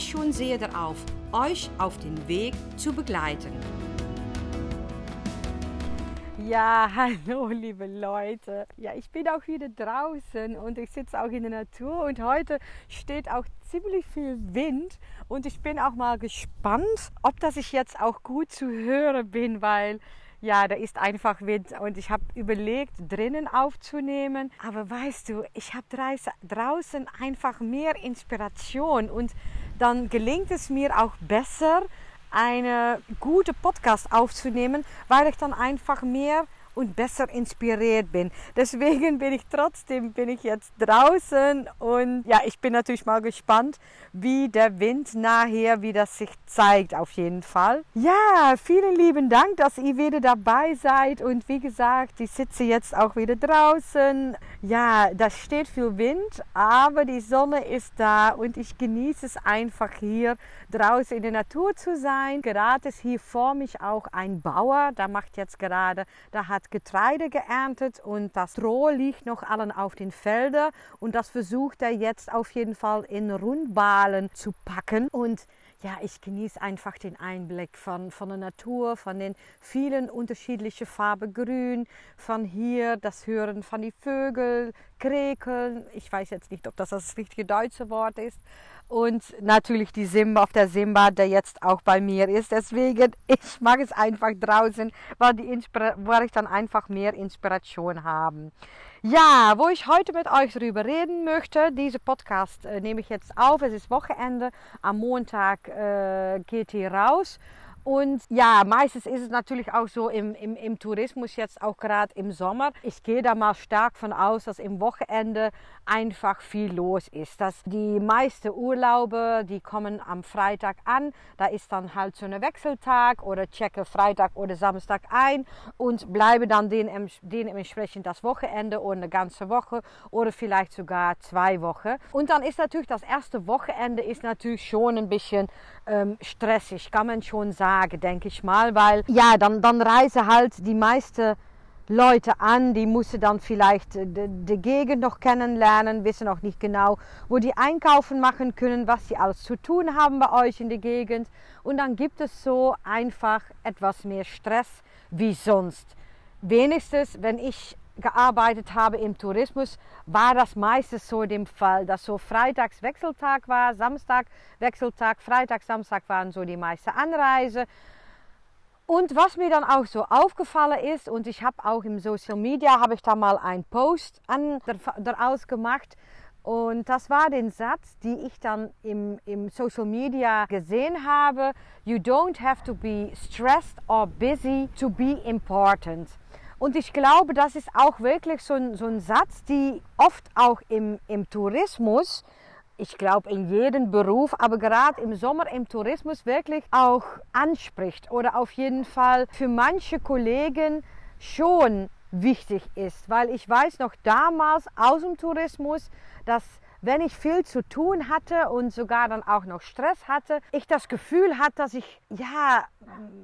schon sehr darauf, euch auf den Weg zu begleiten. Ja, hallo liebe Leute. Ja, ich bin auch wieder draußen und ich sitze auch in der Natur und heute steht auch ziemlich viel Wind und ich bin auch mal gespannt, ob das ich jetzt auch gut zu hören bin, weil ja, da ist einfach Wind und ich habe überlegt, drinnen aufzunehmen. Aber weißt du, ich habe draußen einfach mehr Inspiration und dann gelingt es mir auch besser, eine gute Podcast aufzunehmen, weil ich dann einfach mehr und besser inspiriert bin. Deswegen bin ich trotzdem bin ich jetzt draußen und ja, ich bin natürlich mal gespannt, wie der Wind nachher, wie das sich zeigt auf jeden Fall. Ja, vielen lieben Dank, dass ihr wieder dabei seid und wie gesagt, ich sitze jetzt auch wieder draußen. Ja, da steht viel Wind, aber die Sonne ist da und ich genieße es einfach hier draußen in der Natur zu sein. Gerade ist hier vor mich auch ein Bauer, der macht jetzt gerade, der hat Getreide geerntet und das Stroh liegt noch allen auf den Feldern und das versucht er jetzt auf jeden Fall in Rundbahlen zu packen. Und ja, ich genieße einfach den Einblick von, von der Natur, von den vielen unterschiedlichen Farben Grün, von hier das Hören von den Vögeln, Krekeln. Ich weiß jetzt nicht, ob das das richtige deutsche Wort ist. Und natürlich die Simba auf der Simba, der jetzt auch bei mir ist. Deswegen, ich mag es einfach draußen, weil, die weil ich dann einfach mehr Inspiration habe. Ja, wo ich heute mit euch darüber reden möchte, diese Podcast äh, nehme ich jetzt auf. Es ist Wochenende. Am Montag äh, geht hier raus. Und ja, meistens ist es natürlich auch so im, im, im Tourismus jetzt auch gerade im Sommer. Ich gehe da mal stark von aus, dass im Wochenende einfach viel los ist. Dass die meisten Urlaube, die kommen am Freitag an. Da ist dann halt so ein Wechseltag oder checke Freitag oder Samstag ein und bleibe dann dementsprechend das Wochenende oder eine ganze Woche oder vielleicht sogar zwei Wochen. Und dann ist natürlich das erste Wochenende ist natürlich schon ein bisschen ähm, stressig, kann man schon sagen Tage, denke ich mal, weil ja, dann, dann reisen halt die meisten Leute an, die müssen dann vielleicht äh, die, die Gegend noch kennenlernen, wissen auch nicht genau, wo die einkaufen machen können, was sie alles zu tun haben bei euch in der Gegend. Und dann gibt es so einfach etwas mehr Stress wie sonst. Wenigstens, wenn ich gearbeitet habe im Tourismus, war das meistens so dem Fall, dass so Freitags Wechseltag war, Samstag Wechseltag, Freitag, Samstag waren so die meisten Anreise. Und was mir dann auch so aufgefallen ist, und ich habe auch im Social Media, habe ich da mal einen Post an, daraus gemacht, und das war den Satz, die ich dann im, im Social Media gesehen habe. You don't have to be stressed or busy to be important. Und ich glaube, das ist auch wirklich so ein, so ein Satz, die oft auch im, im Tourismus, ich glaube in jedem Beruf, aber gerade im Sommer im Tourismus wirklich auch anspricht oder auf jeden Fall für manche Kollegen schon wichtig ist. Weil ich weiß noch damals aus dem Tourismus, dass wenn ich viel zu tun hatte und sogar dann auch noch Stress hatte, ich das Gefühl hatte, dass ich ja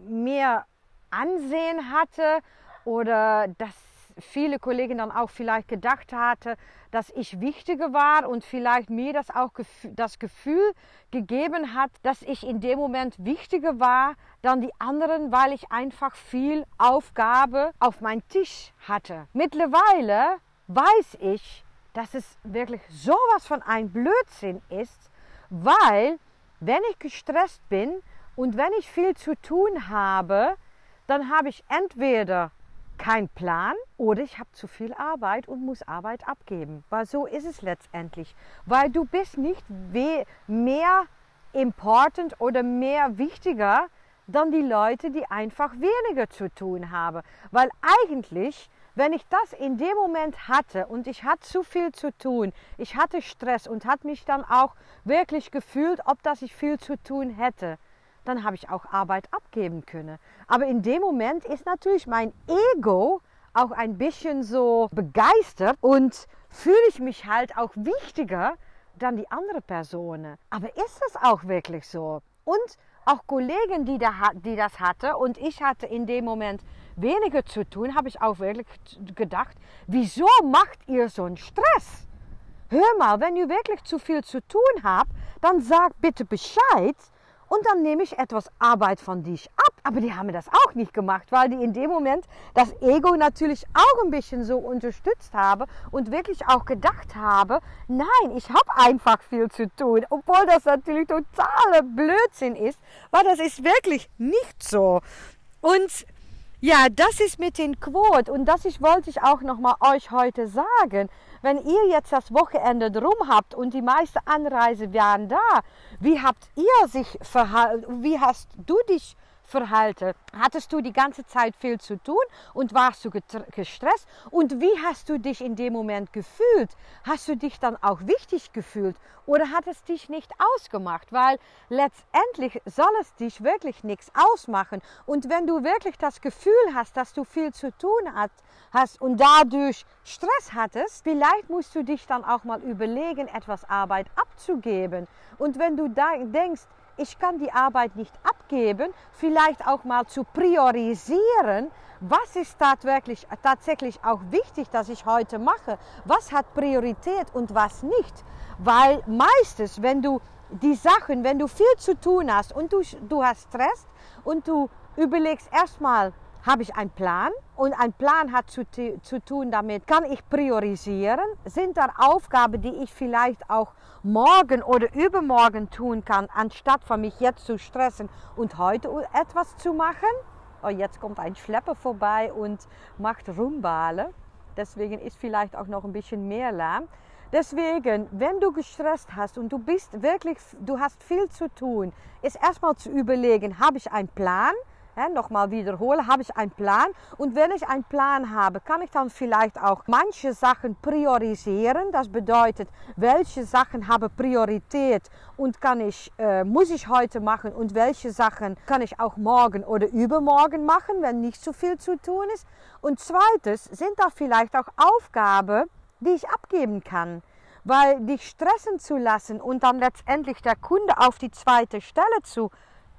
mehr Ansehen hatte oder dass viele Kollegen dann auch vielleicht gedacht hatten, dass ich wichtiger war und vielleicht mir das auch das Gefühl gegeben hat, dass ich in dem Moment wichtiger war dann die anderen, weil ich einfach viel Aufgabe auf meinem Tisch hatte. Mittlerweile weiß ich, dass es wirklich sowas von ein Blödsinn ist, weil wenn ich gestresst bin und wenn ich viel zu tun habe, dann habe ich entweder kein Plan oder ich habe zu viel Arbeit und muss Arbeit abgeben. Weil so ist es letztendlich. Weil du bist nicht mehr important oder mehr wichtiger dann die Leute, die einfach weniger zu tun haben. Weil eigentlich, wenn ich das in dem Moment hatte und ich hatte zu viel zu tun, ich hatte Stress und hat mich dann auch wirklich gefühlt, ob dass ich viel zu tun hätte, dann habe ich auch Arbeit abgeben können. Aber in dem Moment ist natürlich mein Ego auch ein bisschen so begeistert und fühle ich mich halt auch wichtiger dann die andere Person. Aber ist es auch wirklich so? Und auch Kollegen, die, da, die das hatten und ich hatte in dem Moment weniger zu tun, habe ich auch wirklich gedacht, wieso macht ihr so einen Stress? Hör mal, wenn ihr wirklich zu viel zu tun habt, dann sag bitte Bescheid und dann nehme ich etwas Arbeit von dich ab. Aber die haben das auch nicht gemacht, weil die in dem Moment das Ego natürlich auch ein bisschen so unterstützt habe und wirklich auch gedacht habe, nein, ich habe einfach viel zu tun. Obwohl das natürlich totaler Blödsinn ist, weil das ist wirklich nicht so. Und ja, das ist mit den Quote und das ist, wollte ich auch noch mal euch heute sagen. Wenn ihr jetzt das Wochenende drum habt und die meisten Anreise waren da, wie habt ihr sich verhalten? Wie hast du dich verhalten? Hattest du die ganze Zeit viel zu tun und warst du gestresst? Und wie hast du dich in dem Moment gefühlt? Hast du dich dann auch wichtig gefühlt oder hat es dich nicht ausgemacht? Weil letztendlich soll es dich wirklich nichts ausmachen. Und wenn du wirklich das Gefühl hast, dass du viel zu tun hast und dadurch Stress hattest, vielleicht musst du dich dann auch mal überlegen, etwas Arbeit abzugeben. Und wenn du denkst, ich kann die Arbeit nicht abgeben, vielleicht auch mal zu priorisieren, was ist tatsächlich, tatsächlich auch wichtig, dass ich heute mache, was hat Priorität und was nicht. Weil meistens, wenn du die Sachen, wenn du viel zu tun hast und du, du hast Stress und du überlegst erstmal, habe ich einen Plan und ein Plan hat zu, zu tun damit, kann ich priorisieren, sind da Aufgaben, die ich vielleicht auch morgen oder übermorgen tun kann, anstatt von mich jetzt zu stressen und heute etwas zu machen. Oh, jetzt kommt ein Schlepper vorbei und macht Rumbale. Deswegen ist vielleicht auch noch ein bisschen mehr Lärm. Deswegen, wenn du gestresst hast und du bist wirklich, du hast viel zu tun, ist erstmal zu überlegen, habe ich einen Plan? Ja, nochmal wiederhole, habe ich einen Plan. Und wenn ich einen Plan habe, kann ich dann vielleicht auch manche Sachen priorisieren. Das bedeutet, welche Sachen haben Priorität und kann ich, äh, muss ich heute machen und welche Sachen kann ich auch morgen oder übermorgen machen, wenn nicht so viel zu tun ist. Und zweites sind da vielleicht auch Aufgaben, die ich abgeben kann. Weil dich stressen zu lassen und dann letztendlich der Kunde auf die zweite Stelle zu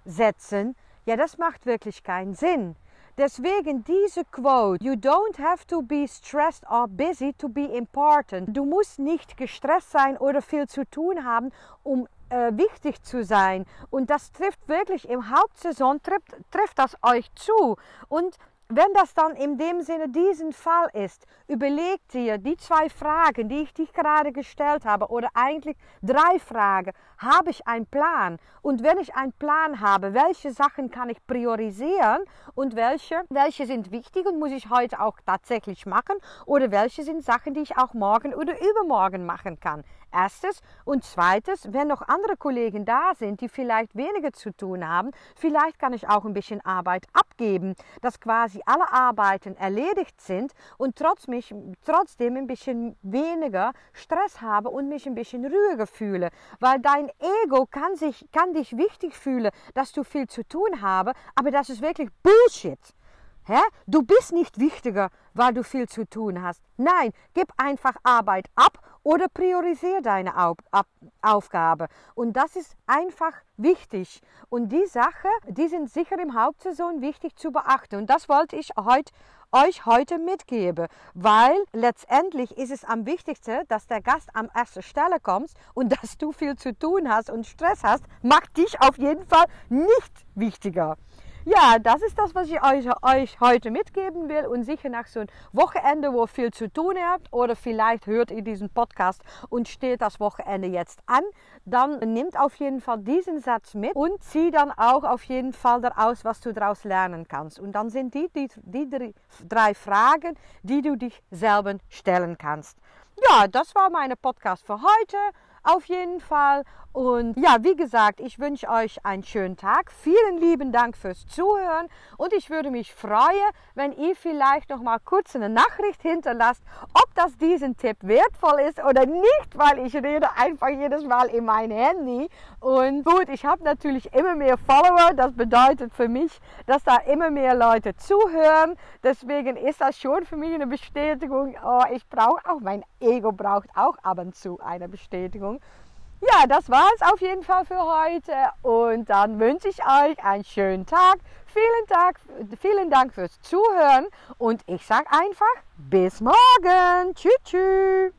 setzen, ja, das macht wirklich keinen Sinn. Deswegen diese Quote, you don't have to be stressed or busy to be important. Du musst nicht gestresst sein oder viel zu tun haben, um äh, wichtig zu sein. Und das trifft wirklich im Hauptsaison, trifft, trifft das euch zu. Und wenn das dann in dem Sinne diesen Fall ist, überleg dir die zwei Fragen, die ich dich gerade gestellt habe, oder eigentlich drei Fragen. Habe ich einen Plan? Und wenn ich einen Plan habe, welche Sachen kann ich priorisieren und welche, welche sind wichtig und muss ich heute auch tatsächlich machen? Oder welche sind Sachen, die ich auch morgen oder übermorgen machen kann? Erstes. Und zweites, wenn noch andere Kollegen da sind, die vielleicht weniger zu tun haben, vielleicht kann ich auch ein bisschen Arbeit abgeben, dass quasi alle Arbeiten erledigt sind und trotz mich, trotzdem ein bisschen weniger Stress habe und mich ein bisschen ruhiger fühle. Weil dein Ego kann, sich, kann dich wichtig fühlen, dass du viel zu tun habe, aber das ist wirklich Bullshit. Hä? Du bist nicht wichtiger, weil du viel zu tun hast. Nein, gib einfach Arbeit ab oder priorisiere deine Aufgabe. Und das ist einfach wichtig. Und die Sachen, die sind sicher im Hauptsaison wichtig zu beachten. Und das wollte ich heute euch heute mitgeben, weil letztendlich ist es am wichtigsten, dass der Gast am ersten Stelle kommt und dass du viel zu tun hast und Stress hast, macht dich auf jeden Fall nicht wichtiger. Ja, das ist das, was ich euch, euch, heute mitgeben will. Und sicher nach so einem Wochenende, wo viel zu tun habt, oder vielleicht hört ihr diesen Podcast und steht das Wochenende jetzt an, dann nimmt auf jeden Fall diesen Satz mit und zieh dann auch auf jeden Fall daraus, was du daraus lernen kannst. Und dann sind die, die, die drei Fragen, die du dich selber stellen kannst. Ja, das war meine Podcast für heute. Auf jeden Fall. Und ja, wie gesagt, ich wünsche euch einen schönen Tag. Vielen lieben Dank fürs Zuhören und ich würde mich freuen, wenn ihr vielleicht noch mal kurz eine Nachricht hinterlasst, ob das diesen Tipp wertvoll ist oder nicht, weil ich rede einfach jedes Mal in mein Handy. Und gut, ich habe natürlich immer mehr Follower. Das bedeutet für mich, dass da immer mehr Leute zuhören. Deswegen ist das schon für mich eine Bestätigung. Oh, ich brauche auch, mein Ego braucht auch ab und zu eine Bestätigung. Ja, das war es auf jeden Fall für heute und dann wünsche ich euch einen schönen Tag. Vielen, Tag, vielen Dank fürs Zuhören und ich sage einfach bis morgen. Tschüss, tschüss.